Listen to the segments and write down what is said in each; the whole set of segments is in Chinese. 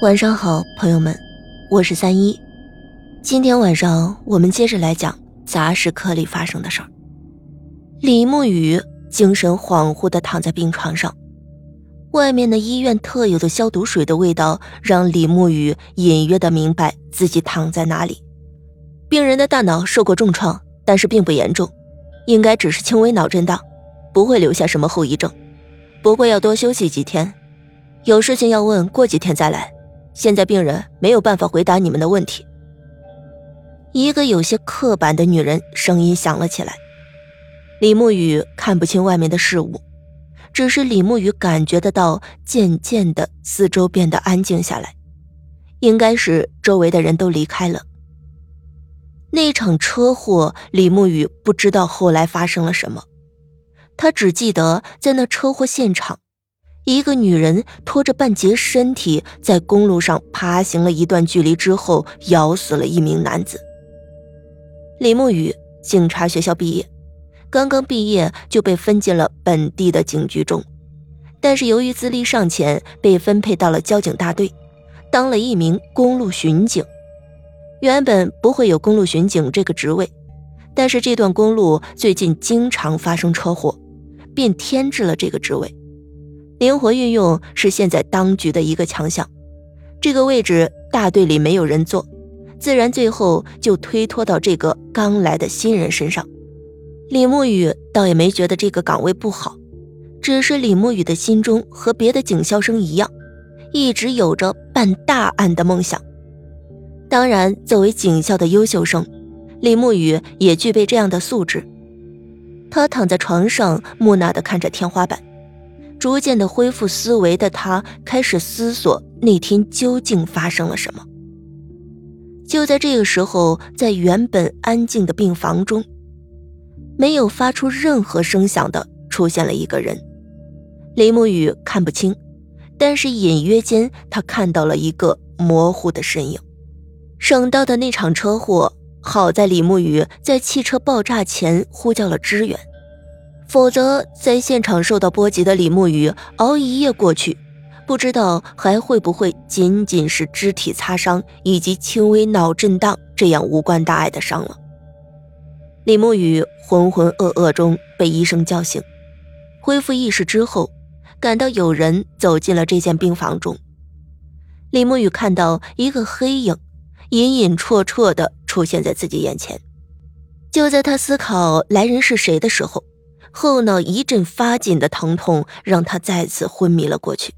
晚上好，朋友们，我是三一。今天晚上我们接着来讲杂事科里发生的事儿。李沐雨精神恍惚地躺在病床上，外面的医院特有的消毒水的味道让李沐雨隐约的明白自己躺在哪里。病人的大脑受过重创，但是并不严重，应该只是轻微脑震荡，不会留下什么后遗症。不过要多休息几天，有事情要问，过几天再来。现在病人没有办法回答你们的问题。一个有些刻板的女人声音响了起来。李沐雨看不清外面的事物，只是李沐雨感觉得到，渐渐的四周变得安静下来，应该是周围的人都离开了。那场车祸，李沐雨不知道后来发生了什么。他只记得在那车祸现场，一个女人拖着半截身体在公路上爬行了一段距离之后，咬死了一名男子。李沐雨，警察学校毕业，刚刚毕业就被分进了本地的警局中，但是由于资历尚浅，被分配到了交警大队，当了一名公路巡警。原本不会有公路巡警这个职位，但是这段公路最近经常发生车祸。便添置了这个职位，灵活运用是现在当局的一个强项。这个位置大队里没有人做，自然最后就推脱到这个刚来的新人身上。李沐雨倒也没觉得这个岗位不好，只是李沐雨的心中和别的警校生一样，一直有着办大案的梦想。当然，作为警校的优秀生，李沐雨也具备这样的素质。他躺在床上，木讷地看着天花板，逐渐的恢复思维的他开始思索那天究竟发生了什么。就在这个时候，在原本安静的病房中，没有发出任何声响的出现了一个人。李沐雨看不清，但是隐约间他看到了一个模糊的身影。省道的那场车祸。好在李沐雨在汽车爆炸前呼叫了支援，否则在现场受到波及的李沐雨熬一夜过去，不知道还会不会仅仅是肢体擦伤以及轻微脑震荡这样无关大碍的伤了。李沐雨浑浑噩噩中被医生叫醒，恢复意识之后，感到有人走进了这间病房中。李沐雨看到一个黑影，隐隐绰绰的。出现在自己眼前，就在他思考来人是谁的时候，后脑一阵发紧的疼痛让他再次昏迷了过去。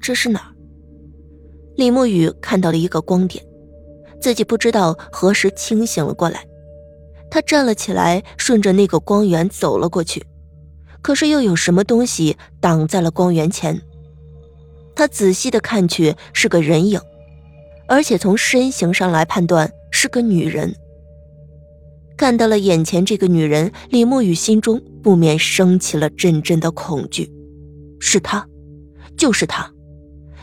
这是哪儿？李沐雨看到了一个光点，自己不知道何时清醒了过来。他站了起来，顺着那个光源走了过去，可是又有什么东西挡在了光源前。他仔细的看去，是个人影。而且从身形上来判断是个女人。看到了眼前这个女人，李沐雨心中不免升起了阵阵的恐惧。是她，就是她，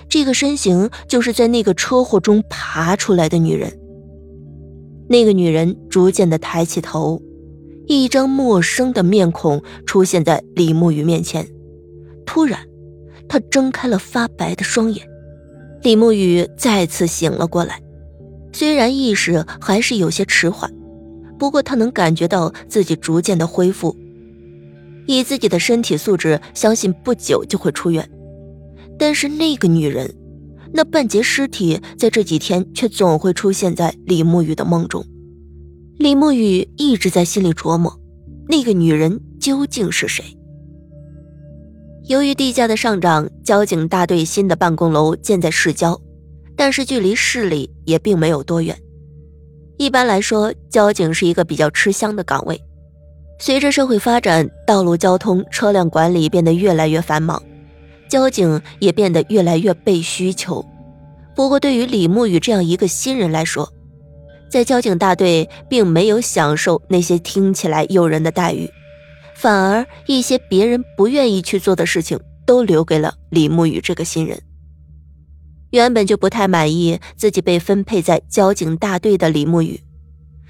这个身形就是在那个车祸中爬出来的女人。那个女人逐渐的抬起头，一张陌生的面孔出现在李沐雨面前。突然，她睁开了发白的双眼。李沐雨再次醒了过来，虽然意识还是有些迟缓，不过他能感觉到自己逐渐的恢复。以自己的身体素质，相信不久就会出院。但是那个女人，那半截尸体，在这几天却总会出现在李沐雨的梦中。李沐雨一直在心里琢磨，那个女人究竟是谁？由于地价的上涨，交警大队新的办公楼建在市郊，但是距离市里也并没有多远。一般来说，交警是一个比较吃香的岗位。随着社会发展，道路交通、车辆管理变得越来越繁忙，交警也变得越来越被需求。不过，对于李沐雨这样一个新人来说，在交警大队并没有享受那些听起来诱人的待遇。反而一些别人不愿意去做的事情，都留给了李沐雨这个新人。原本就不太满意自己被分配在交警大队的李沐雨，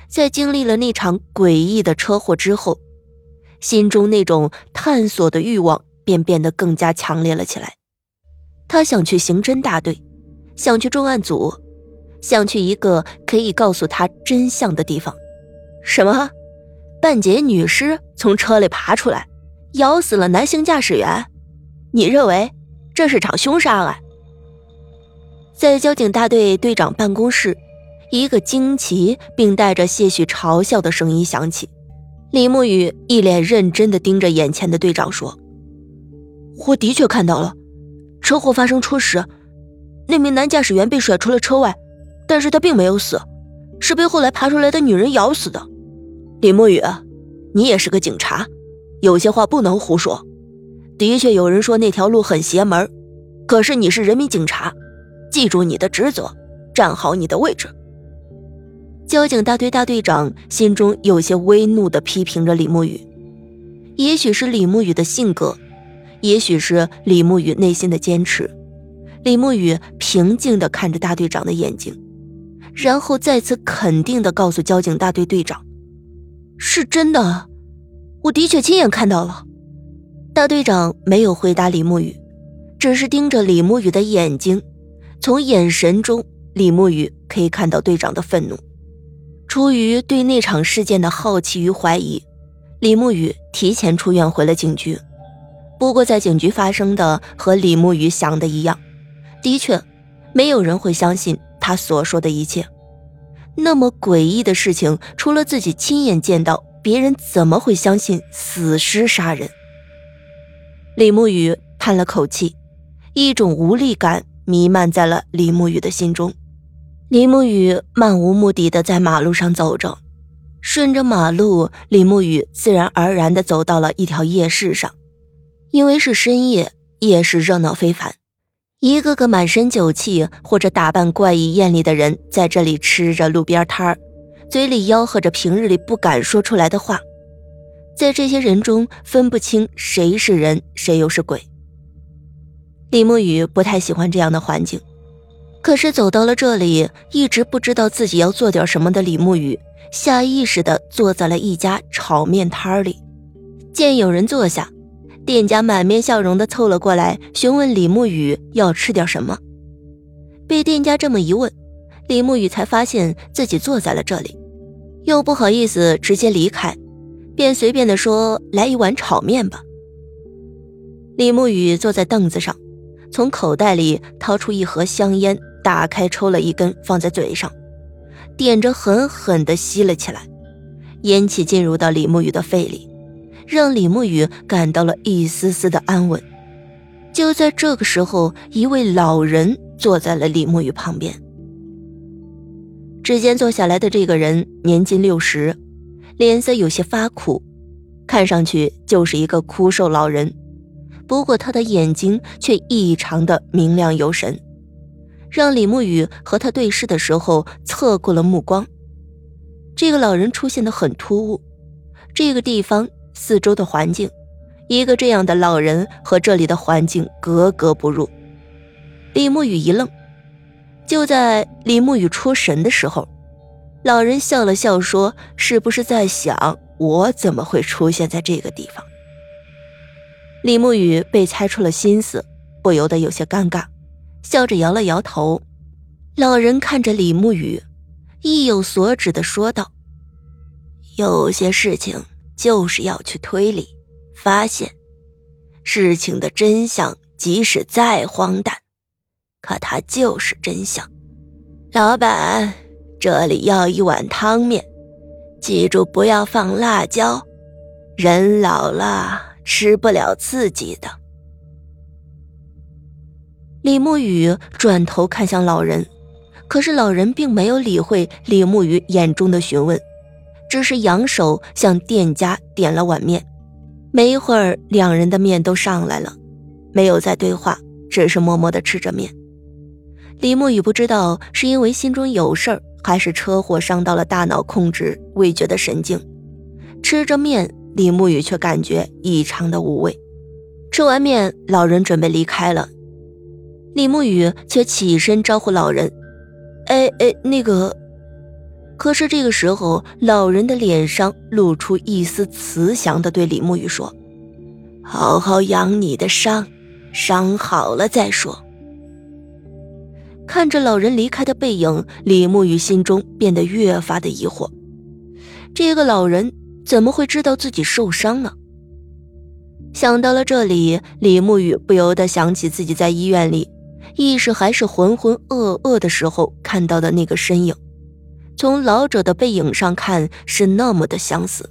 在经历了那场诡异的车祸之后，心中那种探索的欲望便变得更加强烈了起来。他想去刑侦大队，想去重案组，想去一个可以告诉他真相的地方。什么？半截女尸从车里爬出来，咬死了男性驾驶员？你认为这是场凶杀案？在交警大队队长办公室，一个惊奇并带着些许嘲笑的声音响起。李沐雨一脸认真的盯着眼前的队长说：“我的确看到了，车祸发生初时，那名男驾驶员被甩出了车外，但是他并没有死，是被后来爬出来的女人咬死的。”李沐雨，你也是个警察，有些话不能胡说。的确有人说那条路很邪门，可是你是人民警察，记住你的职责，站好你的位置。交警大队大队长心中有些微怒地批评着李沐雨，也许是李沐雨的性格，也许是李沐雨内心的坚持。李沐雨平静地看着大队长的眼睛，然后再次肯定地告诉交警大队队长：“是真的，我的确亲眼看到了。”大队长没有回答李沐雨，只是盯着李沐雨的眼睛，从眼神中，李沐雨可以看到队长的愤怒。出于对那场事件的好奇与怀疑，李沐雨提前出院回了警局。不过，在警局发生的和李沐雨想的一样，的确，没有人会相信他所说的一切。那么诡异的事情，除了自己亲眼见到，别人怎么会相信死尸杀人？李沐雨叹了口气，一种无力感弥漫在了李沐雨的心中。李沐雨漫无目的的在马路上走着，顺着马路，李沐雨自然而然的走到了一条夜市上。因为是深夜，夜市热闹非凡，一个个满身酒气或者打扮怪异艳丽的人在这里吃着路边摊儿，嘴里吆喝着平日里不敢说出来的话。在这些人中，分不清谁是人，谁又是鬼。李沐雨不太喜欢这样的环境。可是走到了这里，一直不知道自己要做点什么的李沐雨，下意识地坐在了一家炒面摊里。见有人坐下，店家满面笑容地凑了过来，询问李沐雨要吃点什么。被店家这么一问，李沐雨才发现自己坐在了这里，又不好意思直接离开，便随便地说：“来一碗炒面吧。”李沐雨坐在凳子上，从口袋里掏出一盒香烟。打开抽了一根，放在嘴上，点着狠狠地吸了起来。烟气进入到李沐雨的肺里，让李沐雨感到了一丝丝的安稳。就在这个时候，一位老人坐在了李沐雨旁边。只见坐下来的这个人年近六十，脸色有些发苦，看上去就是一个枯瘦老人。不过他的眼睛却异常的明亮有神。让李沐雨和他对视的时候，侧过了目光。这个老人出现的很突兀，这个地方四周的环境，一个这样的老人和这里的环境格格不入。李沐雨一愣，就在李沐雨出神的时候，老人笑了笑说：“是不是在想我怎么会出现在这个地方？”李沐雨被猜出了心思，不由得有些尴尬。笑着摇了摇头，老人看着李沐雨，意有所指的说道：“有些事情就是要去推理、发现，事情的真相，即使再荒诞，可它就是真相。”老板，这里要一碗汤面，记住不要放辣椒，人老了吃不了刺激的。李沐雨转头看向老人，可是老人并没有理会李沐雨眼中的询问，只是扬手向店家点了碗面。没一会儿，两人的面都上来了，没有再对话，只是默默地吃着面。李沐雨不知道是因为心中有事儿，还是车祸伤到了大脑控制味觉的神经。吃着面，李沐雨却感觉异常的无味。吃完面，老人准备离开了。李沐雨却起身招呼老人：“哎哎，那个。”可是这个时候，老人的脸上露出一丝慈祥的对李沐雨说：“好好养你的伤，伤好了再说。”看着老人离开的背影，李慕雨心中变得越发的疑惑：这个老人怎么会知道自己受伤呢？想到了这里，李慕雨不由得想起自己在医院里，意识还是浑浑噩噩的时候看到的那个身影，从老者的背影上看是那么的相似。